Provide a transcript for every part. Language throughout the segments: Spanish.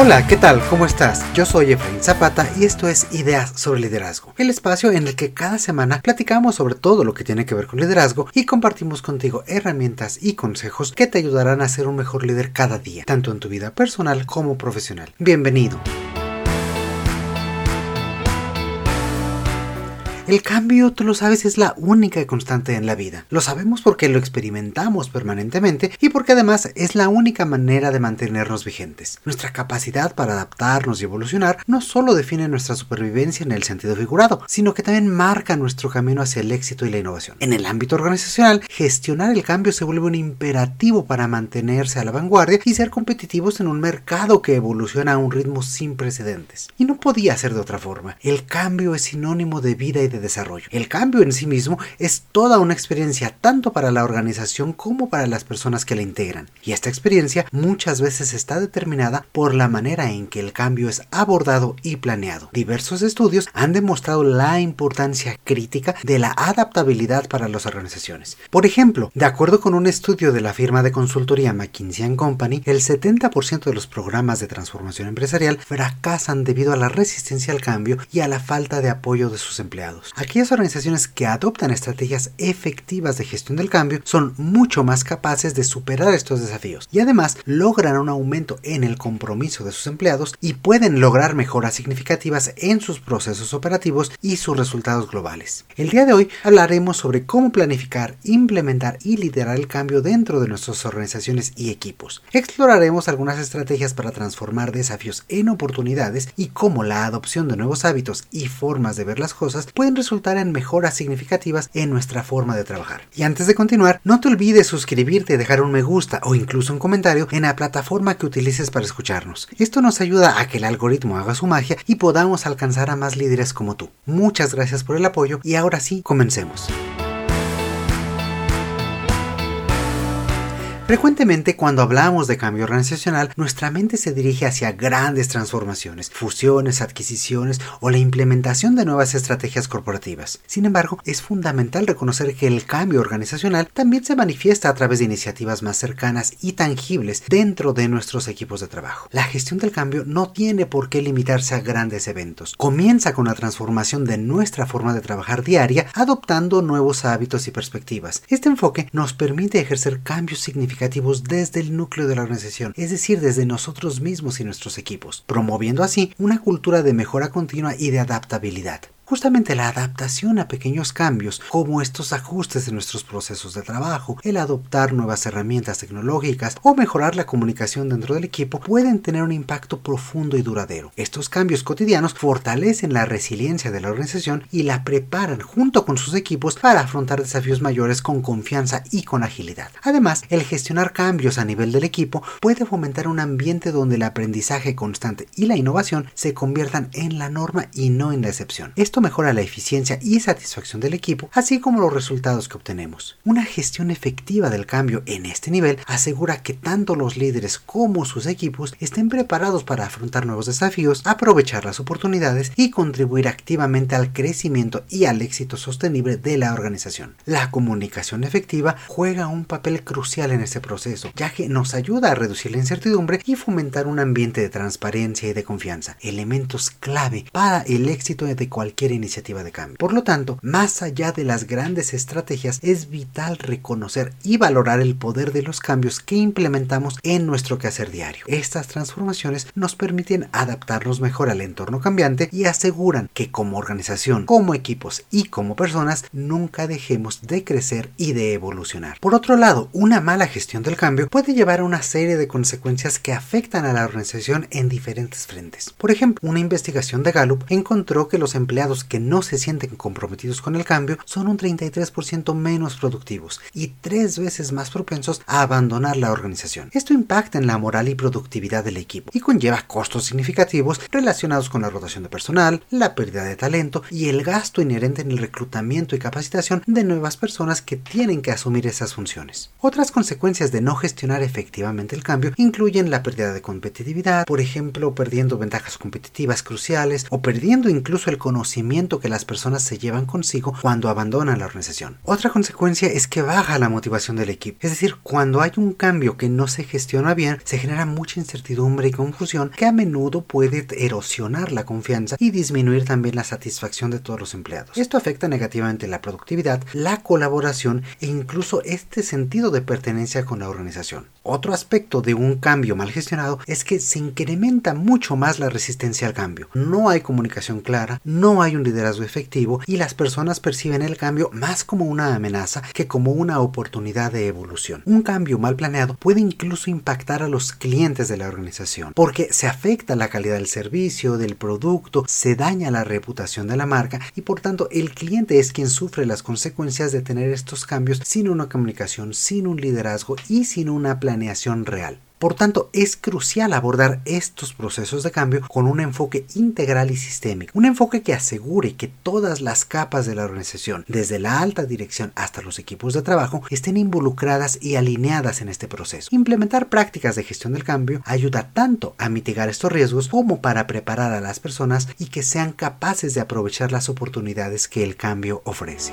Hola, ¿qué tal? ¿Cómo estás? Yo soy Efraín Zapata y esto es Ideas sobre Liderazgo, el espacio en el que cada semana platicamos sobre todo lo que tiene que ver con liderazgo y compartimos contigo herramientas y consejos que te ayudarán a ser un mejor líder cada día, tanto en tu vida personal como profesional. Bienvenido. El cambio, tú lo sabes, es la única constante en la vida. Lo sabemos porque lo experimentamos permanentemente y porque además es la única manera de mantenernos vigentes. Nuestra capacidad para adaptarnos y evolucionar no solo define nuestra supervivencia en el sentido figurado, sino que también marca nuestro camino hacia el éxito y la innovación. En el ámbito organizacional, gestionar el cambio se vuelve un imperativo para mantenerse a la vanguardia y ser competitivos en un mercado que evoluciona a un ritmo sin precedentes. Y no podía ser de otra forma. El cambio es sinónimo de vida y de desarrollo. El cambio en sí mismo es toda una experiencia tanto para la organización como para las personas que la integran. Y esta experiencia muchas veces está determinada por la manera en que el cambio es abordado y planeado. Diversos estudios han demostrado la importancia crítica de la adaptabilidad para las organizaciones. Por ejemplo, de acuerdo con un estudio de la firma de consultoría McKinsey Company, el 70% de los programas de transformación empresarial fracasan debido a la resistencia al cambio y a la falta de apoyo de sus empleados. Aquellas organizaciones que adoptan estrategias efectivas de gestión del cambio son mucho más capaces de superar estos desafíos y además logran un aumento en el compromiso de sus empleados y pueden lograr mejoras significativas en sus procesos operativos y sus resultados globales. El día de hoy hablaremos sobre cómo planificar, implementar y liderar el cambio dentro de nuestras organizaciones y equipos. Exploraremos algunas estrategias para transformar desafíos en oportunidades y cómo la adopción de nuevos hábitos y formas de ver las cosas pueden resultar en mejoras significativas en nuestra forma de trabajar. Y antes de continuar, no te olvides suscribirte, dejar un me gusta o incluso un comentario en la plataforma que utilices para escucharnos. Esto nos ayuda a que el algoritmo haga su magia y podamos alcanzar a más líderes como tú. Muchas gracias por el apoyo y ahora sí, comencemos. Frecuentemente cuando hablamos de cambio organizacional, nuestra mente se dirige hacia grandes transformaciones, fusiones, adquisiciones o la implementación de nuevas estrategias corporativas. Sin embargo, es fundamental reconocer que el cambio organizacional también se manifiesta a través de iniciativas más cercanas y tangibles dentro de nuestros equipos de trabajo. La gestión del cambio no tiene por qué limitarse a grandes eventos. Comienza con la transformación de nuestra forma de trabajar diaria, adoptando nuevos hábitos y perspectivas. Este enfoque nos permite ejercer cambios significativos desde el núcleo de la organización, es decir, desde nosotros mismos y nuestros equipos, promoviendo así una cultura de mejora continua y de adaptabilidad. Justamente la adaptación a pequeños cambios, como estos ajustes en nuestros procesos de trabajo, el adoptar nuevas herramientas tecnológicas o mejorar la comunicación dentro del equipo, pueden tener un impacto profundo y duradero. Estos cambios cotidianos fortalecen la resiliencia de la organización y la preparan junto con sus equipos para afrontar desafíos mayores con confianza y con agilidad. Además, el gestionar cambios a nivel del equipo puede fomentar un ambiente donde el aprendizaje constante y la innovación se conviertan en la norma y no en la excepción. Esto mejora la eficiencia y satisfacción del equipo, así como los resultados que obtenemos. Una gestión efectiva del cambio en este nivel asegura que tanto los líderes como sus equipos estén preparados para afrontar nuevos desafíos, aprovechar las oportunidades y contribuir activamente al crecimiento y al éxito sostenible de la organización. La comunicación efectiva juega un papel crucial en este proceso, ya que nos ayuda a reducir la incertidumbre y fomentar un ambiente de transparencia y de confianza, elementos clave para el éxito de cualquier iniciativa de cambio. Por lo tanto, más allá de las grandes estrategias, es vital reconocer y valorar el poder de los cambios que implementamos en nuestro quehacer diario. Estas transformaciones nos permiten adaptarnos mejor al entorno cambiante y aseguran que como organización, como equipos y como personas nunca dejemos de crecer y de evolucionar. Por otro lado, una mala gestión del cambio puede llevar a una serie de consecuencias que afectan a la organización en diferentes frentes. Por ejemplo, una investigación de Gallup encontró que los empleados que no se sienten comprometidos con el cambio son un 33% menos productivos y tres veces más propensos a abandonar la organización. Esto impacta en la moral y productividad del equipo y conlleva costos significativos relacionados con la rotación de personal, la pérdida de talento y el gasto inherente en el reclutamiento y capacitación de nuevas personas que tienen que asumir esas funciones. Otras consecuencias de no gestionar efectivamente el cambio incluyen la pérdida de competitividad, por ejemplo, perdiendo ventajas competitivas cruciales o perdiendo incluso el conocimiento que las personas se llevan consigo cuando abandonan la organización. Otra consecuencia es que baja la motivación del equipo. Es decir, cuando hay un cambio que no se gestiona bien, se genera mucha incertidumbre y confusión que a menudo puede erosionar la confianza y disminuir también la satisfacción de todos los empleados. Esto afecta negativamente la productividad, la colaboración e incluso este sentido de pertenencia con la organización. Otro aspecto de un cambio mal gestionado es que se incrementa mucho más la resistencia al cambio. No hay comunicación clara, no hay un liderazgo efectivo y las personas perciben el cambio más como una amenaza que como una oportunidad de evolución. Un cambio mal planeado puede incluso impactar a los clientes de la organización porque se afecta la calidad del servicio, del producto, se daña la reputación de la marca y por tanto el cliente es quien sufre las consecuencias de tener estos cambios sin una comunicación, sin un liderazgo y sin una planeación real. Por tanto, es crucial abordar estos procesos de cambio con un enfoque integral y sistémico, un enfoque que asegure que todas las capas de la organización, desde la alta dirección hasta los equipos de trabajo, estén involucradas y alineadas en este proceso. Implementar prácticas de gestión del cambio ayuda tanto a mitigar estos riesgos como para preparar a las personas y que sean capaces de aprovechar las oportunidades que el cambio ofrece.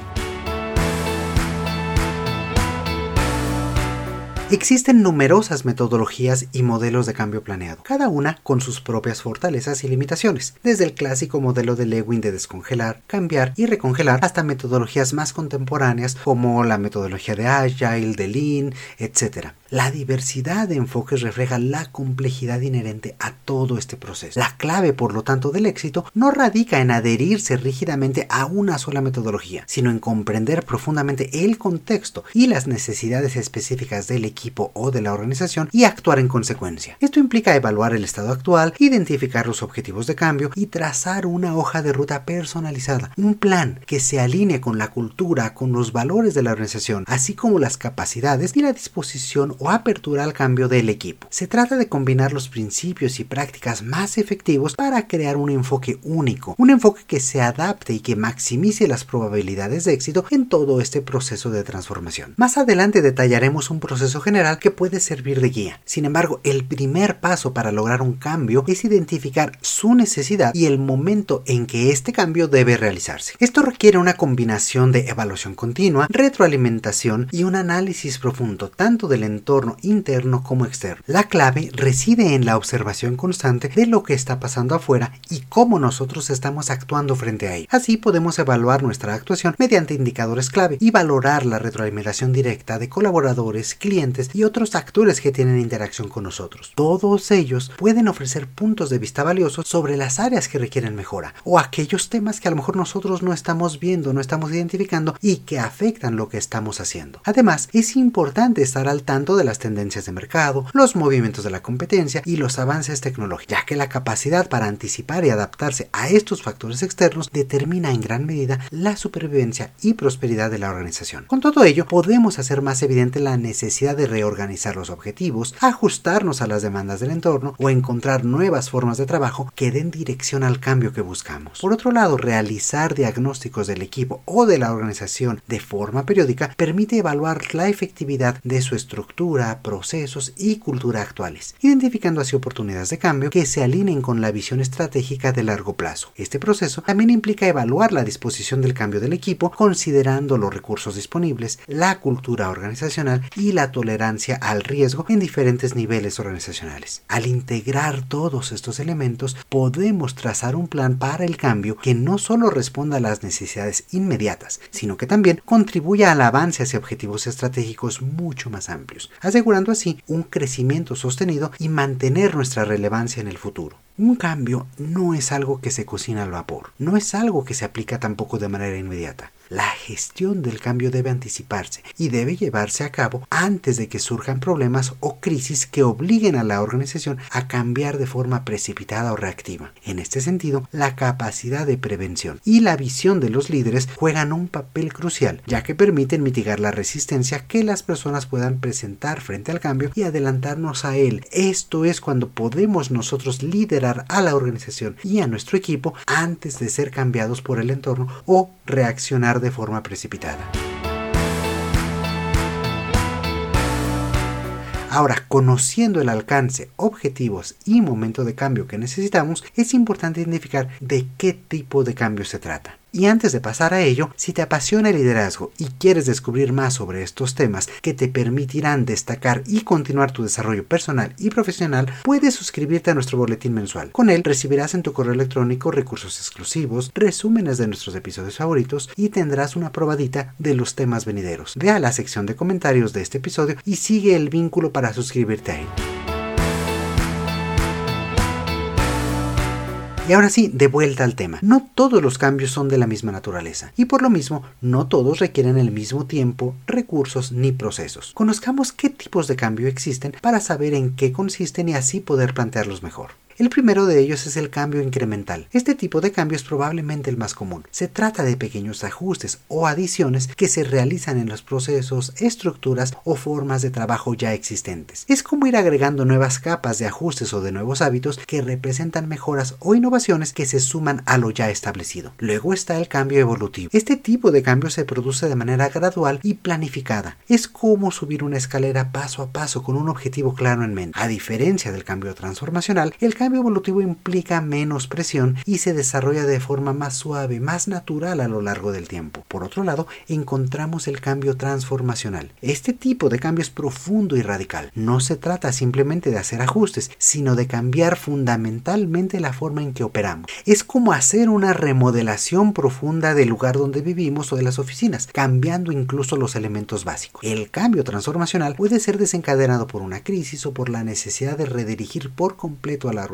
Existen numerosas metodologías y modelos de cambio planeado, cada una con sus propias fortalezas y limitaciones, desde el clásico modelo de Lewin de descongelar, cambiar y recongelar hasta metodologías más contemporáneas como la metodología de Agile, de Lean, etc. La diversidad de enfoques refleja la complejidad inherente a todo este proceso. La clave, por lo tanto, del éxito no radica en adherirse rígidamente a una sola metodología, sino en comprender profundamente el contexto y las necesidades específicas del equipo o de la organización y actuar en consecuencia. Esto implica evaluar el estado actual, identificar los objetivos de cambio y trazar una hoja de ruta personalizada, un plan que se alinee con la cultura, con los valores de la organización, así como las capacidades y la disposición o apertura al cambio del equipo. Se trata de combinar los principios y prácticas más efectivos para crear un enfoque único, un enfoque que se adapte y que maximice las probabilidades de éxito en todo este proceso de transformación. Más adelante detallaremos un proceso general que puede servir de guía. Sin embargo, el primer paso para lograr un cambio es identificar su necesidad y el momento en que este cambio debe realizarse. Esto requiere una combinación de evaluación continua, retroalimentación y un análisis profundo tanto del entorno interno como externo. La clave reside en la observación constante de lo que está pasando afuera y cómo nosotros estamos actuando frente a ello. Así podemos evaluar nuestra actuación mediante indicadores clave y valorar la retroalimentación directa de colaboradores, clientes y otros actores que tienen interacción con nosotros. Todos ellos pueden ofrecer puntos de vista valiosos sobre las áreas que requieren mejora o aquellos temas que a lo mejor nosotros no estamos viendo, no estamos identificando y que afectan lo que estamos haciendo. Además, es importante estar al tanto de las tendencias de mercado, los movimientos de la competencia y los avances tecnológicos, ya que la capacidad para anticipar y adaptarse a estos factores externos determina en gran medida la supervivencia y prosperidad de la organización. Con todo ello, podemos hacer más evidente la necesidad de reorganizar los objetivos, ajustarnos a las demandas del entorno o encontrar nuevas formas de trabajo que den dirección al cambio que buscamos. Por otro lado, realizar diagnósticos del equipo o de la organización de forma periódica permite evaluar la efectividad de su estructura procesos y cultura actuales, identificando así oportunidades de cambio que se alineen con la visión estratégica de largo plazo. Este proceso también implica evaluar la disposición del cambio del equipo considerando los recursos disponibles, la cultura organizacional y la tolerancia al riesgo en diferentes niveles organizacionales. Al integrar todos estos elementos, podemos trazar un plan para el cambio que no solo responda a las necesidades inmediatas, sino que también contribuya al avance hacia objetivos estratégicos mucho más amplios asegurando así un crecimiento sostenido y mantener nuestra relevancia en el futuro. Un cambio no es algo que se cocina al vapor, no es algo que se aplica tampoco de manera inmediata. La gestión del cambio debe anticiparse y debe llevarse a cabo antes de que surjan problemas o crisis que obliguen a la organización a cambiar de forma precipitada o reactiva. En este sentido, la capacidad de prevención y la visión de los líderes juegan un papel crucial, ya que permiten mitigar la resistencia que las personas puedan presentar frente al cambio y adelantarnos a él. Esto es cuando podemos nosotros liderar a la organización y a nuestro equipo antes de ser cambiados por el entorno o reaccionar de forma precipitada. Ahora, conociendo el alcance, objetivos y momento de cambio que necesitamos, es importante identificar de qué tipo de cambio se trata. Y antes de pasar a ello, si te apasiona el liderazgo y quieres descubrir más sobre estos temas que te permitirán destacar y continuar tu desarrollo personal y profesional, puedes suscribirte a nuestro boletín mensual. Con él recibirás en tu correo electrónico recursos exclusivos, resúmenes de nuestros episodios favoritos y tendrás una probadita de los temas venideros. Ve a la sección de comentarios de este episodio y sigue el vínculo para suscribirte a él. Y ahora sí, de vuelta al tema. No todos los cambios son de la misma naturaleza y por lo mismo no todos requieren el mismo tiempo, recursos ni procesos. Conozcamos qué tipos de cambio existen para saber en qué consisten y así poder plantearlos mejor. El primero de ellos es el cambio incremental. Este tipo de cambio es probablemente el más común. Se trata de pequeños ajustes o adiciones que se realizan en los procesos, estructuras o formas de trabajo ya existentes. Es como ir agregando nuevas capas de ajustes o de nuevos hábitos que representan mejoras o innovaciones que se suman a lo ya establecido. Luego está el cambio evolutivo. Este tipo de cambio se produce de manera gradual y planificada. Es como subir una escalera paso a paso con un objetivo claro en mente. A diferencia del cambio transformacional, el cambio evolutivo implica menos presión y se desarrolla de forma más suave, más natural a lo largo del tiempo. Por otro lado, encontramos el cambio transformacional. Este tipo de cambio es profundo y radical. No se trata simplemente de hacer ajustes, sino de cambiar fundamentalmente la forma en que operamos. Es como hacer una remodelación profunda del lugar donde vivimos o de las oficinas, cambiando incluso los elementos básicos. El cambio transformacional puede ser desencadenado por una crisis o por la necesidad de redirigir por completo a la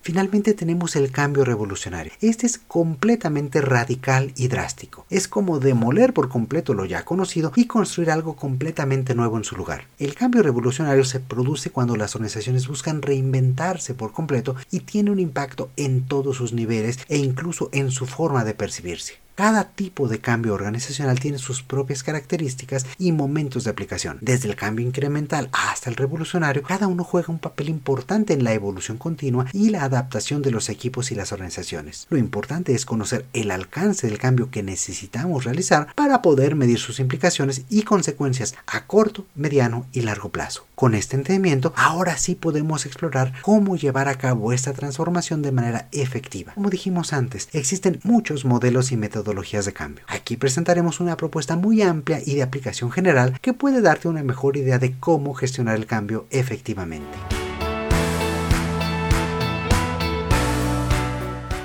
Finalmente tenemos el cambio revolucionario. Este es completamente radical y drástico. Es como demoler por completo lo ya conocido y construir algo completamente nuevo en su lugar. El cambio revolucionario se produce cuando las organizaciones buscan reinventarse por completo y tiene un impacto en todos sus niveles e incluso en su forma de percibirse. Cada tipo de cambio organizacional tiene sus propias características y momentos de aplicación. Desde el cambio incremental hasta el revolucionario, cada uno juega un papel importante en la evolución continua y la adaptación de los equipos y las organizaciones. Lo importante es conocer el alcance del cambio que necesitamos realizar para poder medir sus implicaciones y consecuencias a corto, mediano y largo plazo. Con este entendimiento, ahora sí podemos explorar cómo llevar a cabo esta transformación de manera efectiva. Como dijimos antes, existen muchos modelos y métodos de cambio. Aquí presentaremos una propuesta muy amplia y de aplicación general que puede darte una mejor idea de cómo gestionar el cambio efectivamente.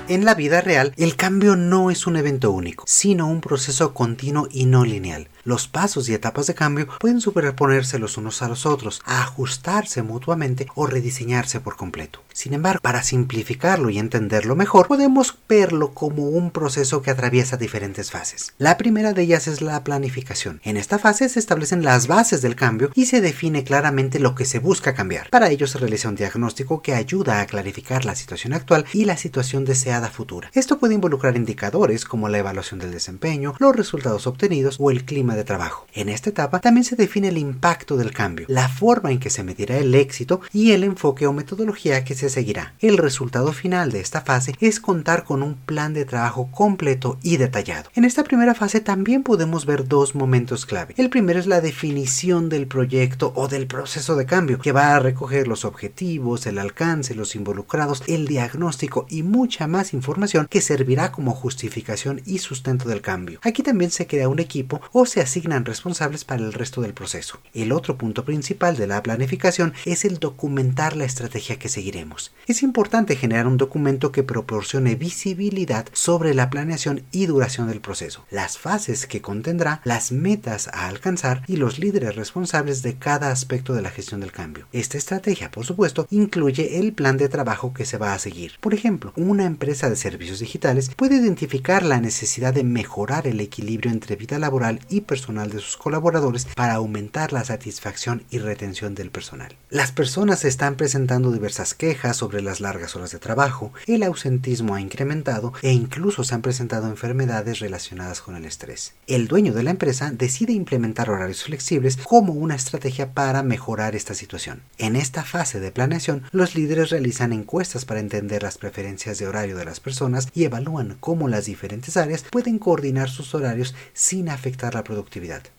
En la vida real, el cambio no es un evento único, sino un proceso continuo y no lineal. Los pasos y etapas de cambio pueden superponerse los unos a los otros, ajustarse mutuamente o rediseñarse por completo. Sin embargo, para simplificarlo y entenderlo mejor, podemos verlo como un proceso que atraviesa diferentes fases. La primera de ellas es la planificación. En esta fase se establecen las bases del cambio y se define claramente lo que se busca cambiar. Para ello se realiza un diagnóstico que ayuda a clarificar la situación actual y la situación deseada futura. Esto puede involucrar indicadores como la evaluación del desempeño, los resultados obtenidos o el clima de trabajo. En esta etapa también se define el impacto del cambio, la forma en que se medirá el éxito y el enfoque o metodología que se seguirá. El resultado final de esta fase es contar con un plan de trabajo completo y detallado. En esta primera fase también podemos ver dos momentos clave. El primero es la definición del proyecto o del proceso de cambio, que va a recoger los objetivos, el alcance, los involucrados, el diagnóstico y mucha más información que servirá como justificación y sustento del cambio. Aquí también se crea un equipo o se asignan responsables para el resto del proceso. El otro punto principal de la planificación es el documentar la estrategia que seguiremos. Es importante generar un documento que proporcione visibilidad sobre la planeación y duración del proceso, las fases que contendrá, las metas a alcanzar y los líderes responsables de cada aspecto de la gestión del cambio. Esta estrategia, por supuesto, incluye el plan de trabajo que se va a seguir. Por ejemplo, una empresa de servicios digitales puede identificar la necesidad de mejorar el equilibrio entre vida laboral y de sus colaboradores para aumentar la satisfacción y retención del personal. Las personas están presentando diversas quejas sobre las largas horas de trabajo, el ausentismo ha incrementado e incluso se han presentado enfermedades relacionadas con el estrés. El dueño de la empresa decide implementar horarios flexibles como una estrategia para mejorar esta situación. En esta fase de planeación, los líderes realizan encuestas para entender las preferencias de horario de las personas y evalúan cómo las diferentes áreas pueden coordinar sus horarios sin afectar la productividad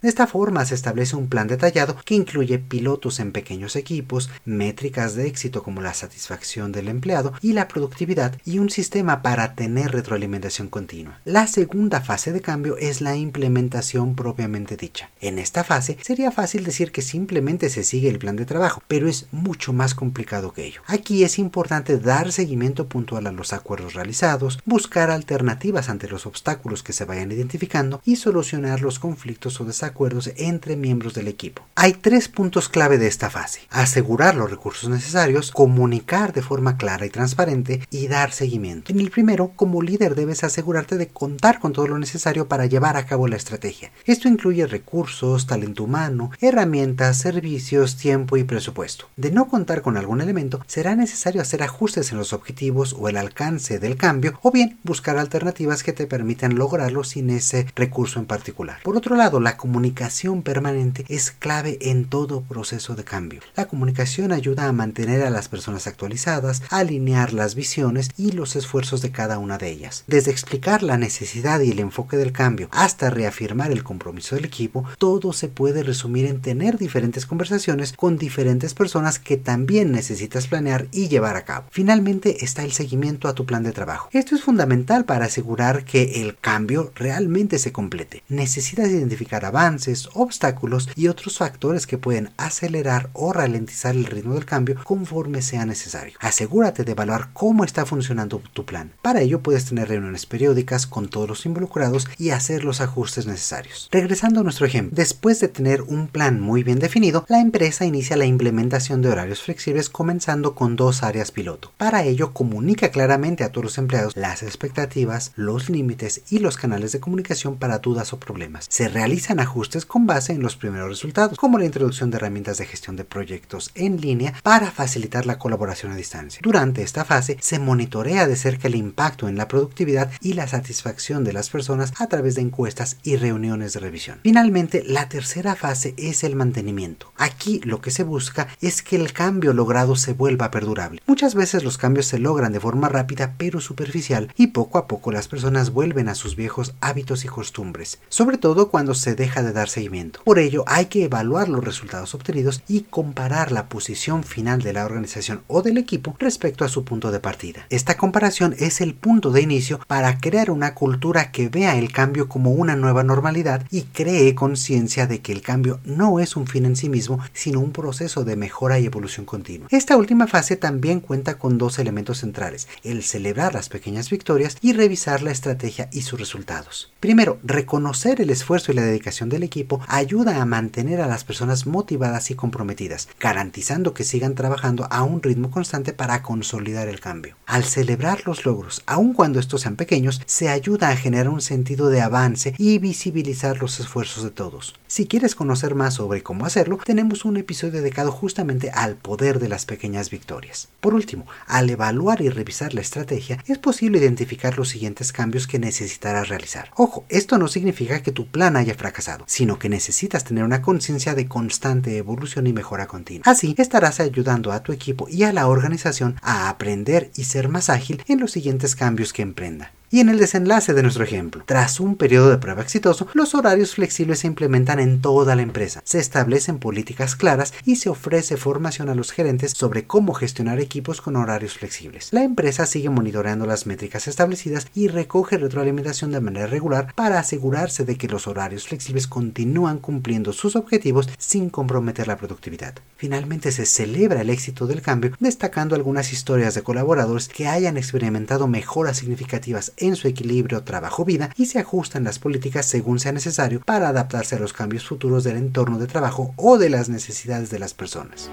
De esta forma se establece un plan detallado que incluye pilotos en pequeños equipos, métricas de éxito como la satisfacción del empleado y la productividad y un sistema para tener retroalimentación continua. La segunda fase de cambio es la implementación propiamente dicha. En esta fase sería fácil decir que simplemente se sigue el plan de trabajo, pero es mucho más complicado que ello. Aquí es importante dar seguimiento puntual a los acuerdos realizados, buscar alternativas ante los obstáculos que se vayan identificando y solucionar los conflictos o desacuerdos entre miembros del equipo. Hay tres puntos clave de esta fase. Asegurar los recursos necesarios, comunicar de forma clara y transparente y dar seguimiento. En el primero, como líder debes asegurarte de contar con todo lo necesario para llevar a cabo la estrategia. Esto incluye recursos, talento humano, herramientas, servicios, tiempo y presupuesto. De no contar con algún elemento, será necesario hacer ajustes en los objetivos o el alcance del cambio o bien buscar alternativas que te permitan lograrlo sin ese recurso en particular. Por otro lado, la comunicación permanente es clave en todo proceso de cambio. La comunicación ayuda a mantener a las personas actualizadas, alinear las visiones y los esfuerzos de cada una de ellas. Desde explicar la necesidad y el enfoque del cambio hasta reafirmar el compromiso del equipo, todo se puede resumir en tener diferentes conversaciones con diferentes personas que también necesitas planear y llevar a cabo. Finalmente está el seguimiento a tu plan de trabajo. Esto es fundamental para asegurar que el cambio realmente se complete. Necesitas identificar avances, obstáculos y otros factores que pueden acelerar o ralentizar el ritmo del cambio conforme sea necesario. Asegúrate de evaluar cómo está funcionando tu plan. Para ello puedes tener reuniones periódicas con todos los involucrados y hacer los ajustes necesarios. Regresando a nuestro ejemplo, después de tener un plan muy bien definido, la empresa inicia la implementación de horarios flexibles comenzando con dos áreas piloto. Para ello comunica claramente a todos los empleados las expectativas, los límites y los canales de comunicación para dudas o problemas. Realizan ajustes con base en los primeros resultados, como la introducción de herramientas de gestión de proyectos en línea para facilitar la colaboración a distancia. Durante esta fase se monitorea de cerca el impacto en la productividad y la satisfacción de las personas a través de encuestas y reuniones de revisión. Finalmente, la tercera fase es el mantenimiento. Aquí lo que se busca es que el cambio logrado se vuelva perdurable. Muchas veces los cambios se logran de forma rápida pero superficial y poco a poco las personas vuelven a sus viejos hábitos y costumbres, sobre todo cuando se deja de dar seguimiento. Por ello hay que evaluar los resultados obtenidos y comparar la posición final de la organización o del equipo respecto a su punto de partida. Esta comparación es el punto de inicio para crear una cultura que vea el cambio como una nueva normalidad y cree conciencia de que el cambio no es un fin en sí mismo, sino un proceso de mejora y evolución continua. Esta última fase también cuenta con dos elementos centrales, el celebrar las pequeñas victorias y revisar la estrategia y sus resultados. Primero, reconocer el esfuerzo y la dedicación del equipo ayuda a mantener a las personas motivadas y comprometidas, garantizando que sigan trabajando a un ritmo constante para consolidar el cambio. Al celebrar los logros, aun cuando estos sean pequeños, se ayuda a generar un sentido de avance y visibilizar los esfuerzos de todos. Si quieres conocer más sobre cómo hacerlo, tenemos un episodio dedicado justamente al poder de las pequeñas victorias. Por último, al evaluar y revisar la estrategia, es posible identificar los siguientes cambios que necesitarás realizar. Ojo, esto no significa que tu plan haya fracasado, sino que necesitas tener una conciencia de constante evolución y mejora continua. Así estarás ayudando a tu equipo y a la organización a aprender y ser más ágil en los siguientes cambios que emprenda. Y en el desenlace de nuestro ejemplo, tras un periodo de prueba exitoso, los horarios flexibles se implementan en toda la empresa, se establecen políticas claras y se ofrece formación a los gerentes sobre cómo gestionar equipos con horarios flexibles. La empresa sigue monitoreando las métricas establecidas y recoge retroalimentación de manera regular para asegurarse de que los horarios flexibles continúan cumpliendo sus objetivos sin comprometer la productividad. Finalmente se celebra el éxito del cambio destacando algunas historias de colaboradores que hayan experimentado mejoras significativas en su equilibrio trabajo-vida y se ajustan las políticas según sea necesario para adaptarse a los cambios futuros del entorno de trabajo o de las necesidades de las personas.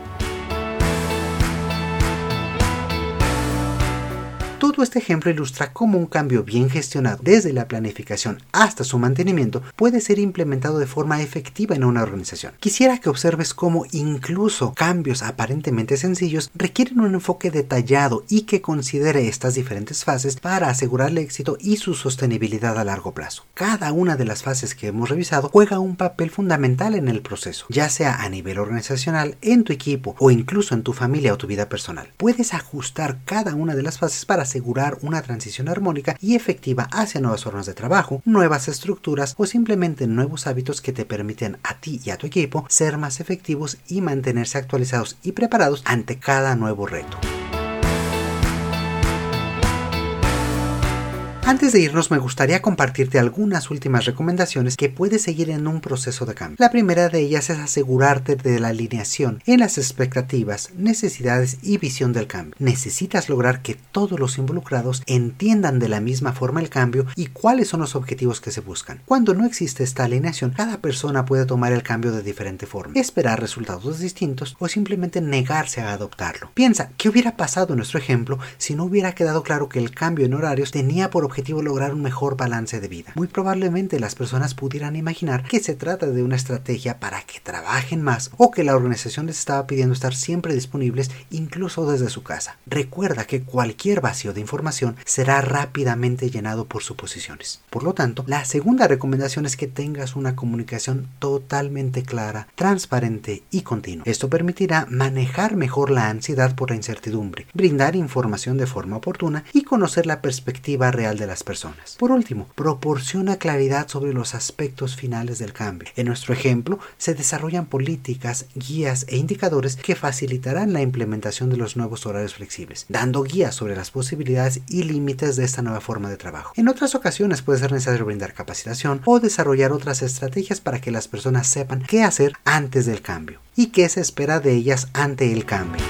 Todo este ejemplo ilustra cómo un cambio bien gestionado desde la planificación hasta su mantenimiento puede ser implementado de forma efectiva en una organización. Quisiera que observes cómo incluso cambios aparentemente sencillos requieren un enfoque detallado y que considere estas diferentes fases para asegurar el éxito y su sostenibilidad a largo plazo. Cada una de las fases que hemos revisado juega un papel fundamental en el proceso, ya sea a nivel organizacional, en tu equipo o incluso en tu familia o tu vida personal. Puedes ajustar cada una de las fases para asegurar una transición armónica y efectiva hacia nuevas formas de trabajo, nuevas estructuras o simplemente nuevos hábitos que te permiten a ti y a tu equipo ser más efectivos y mantenerse actualizados y preparados ante cada nuevo reto. Antes de irnos me gustaría compartirte algunas últimas recomendaciones que puedes seguir en un proceso de cambio. La primera de ellas es asegurarte de la alineación en las expectativas, necesidades y visión del cambio. Necesitas lograr que todos los involucrados entiendan de la misma forma el cambio y cuáles son los objetivos que se buscan. Cuando no existe esta alineación, cada persona puede tomar el cambio de diferente forma, esperar resultados distintos o simplemente negarse a adoptarlo. Piensa, ¿qué hubiera pasado en nuestro ejemplo si no hubiera quedado claro que el cambio en horarios tenía por objetivo lograr un mejor balance de vida. Muy probablemente las personas pudieran imaginar que se trata de una estrategia para que trabajen más o que la organización les estaba pidiendo estar siempre disponibles incluso desde su casa. Recuerda que cualquier vacío de información será rápidamente llenado por suposiciones. Por lo tanto, la segunda recomendación es que tengas una comunicación totalmente clara, transparente y continua. Esto permitirá manejar mejor la ansiedad por la incertidumbre, brindar información de forma oportuna y conocer la perspectiva real de la personas. Por último, proporciona claridad sobre los aspectos finales del cambio. En nuestro ejemplo, se desarrollan políticas, guías e indicadores que facilitarán la implementación de los nuevos horarios flexibles, dando guías sobre las posibilidades y límites de esta nueva forma de trabajo. En otras ocasiones puede ser necesario brindar capacitación o desarrollar otras estrategias para que las personas sepan qué hacer antes del cambio y qué se espera de ellas ante el cambio.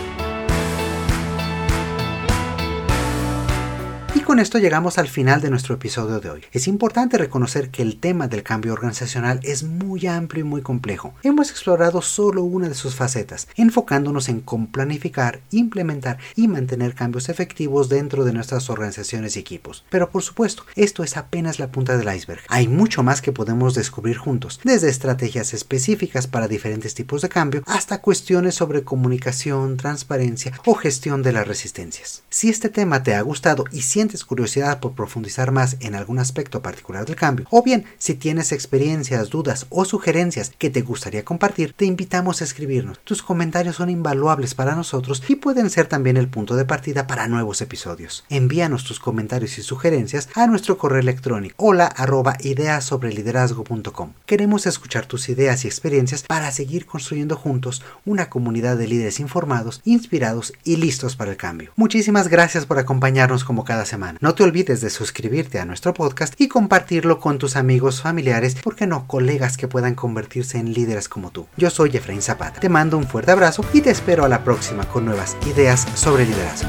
Con esto llegamos al final de nuestro episodio de hoy. Es importante reconocer que el tema del cambio organizacional es muy amplio y muy complejo. Hemos explorado solo una de sus facetas, enfocándonos en cómo planificar, implementar y mantener cambios efectivos dentro de nuestras organizaciones y equipos. Pero por supuesto, esto es apenas la punta del iceberg. Hay mucho más que podemos descubrir juntos, desde estrategias específicas para diferentes tipos de cambio hasta cuestiones sobre comunicación, transparencia o gestión de las resistencias. Si este tema te ha gustado y sientes curiosidad por profundizar más en algún aspecto particular del cambio, o bien si tienes experiencias, dudas o sugerencias que te gustaría compartir, te invitamos a escribirnos. Tus comentarios son invaluables para nosotros y pueden ser también el punto de partida para nuevos episodios. Envíanos tus comentarios y sugerencias a nuestro correo electrónico hola. Queremos escuchar tus ideas y experiencias para seguir construyendo juntos una comunidad de líderes informados, inspirados y listos para el cambio. Muchísimas gracias por acompañarnos como cada semana. No te olvides de suscribirte a nuestro podcast y compartirlo con tus amigos, familiares, porque no, colegas que puedan convertirse en líderes como tú. Yo soy Efraín Zapata. Te mando un fuerte abrazo y te espero a la próxima con nuevas ideas sobre liderazgo.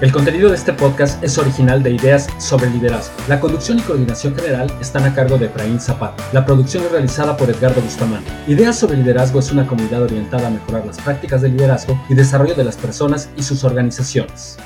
El contenido de este podcast es original de Ideas sobre Liderazgo. La conducción y coordinación general están a cargo de Efraín Zapata. La producción es realizada por Edgardo Bustamante. Ideas sobre Liderazgo es una comunidad orientada a mejorar las prácticas de liderazgo y desarrollo de las personas y sus organizaciones.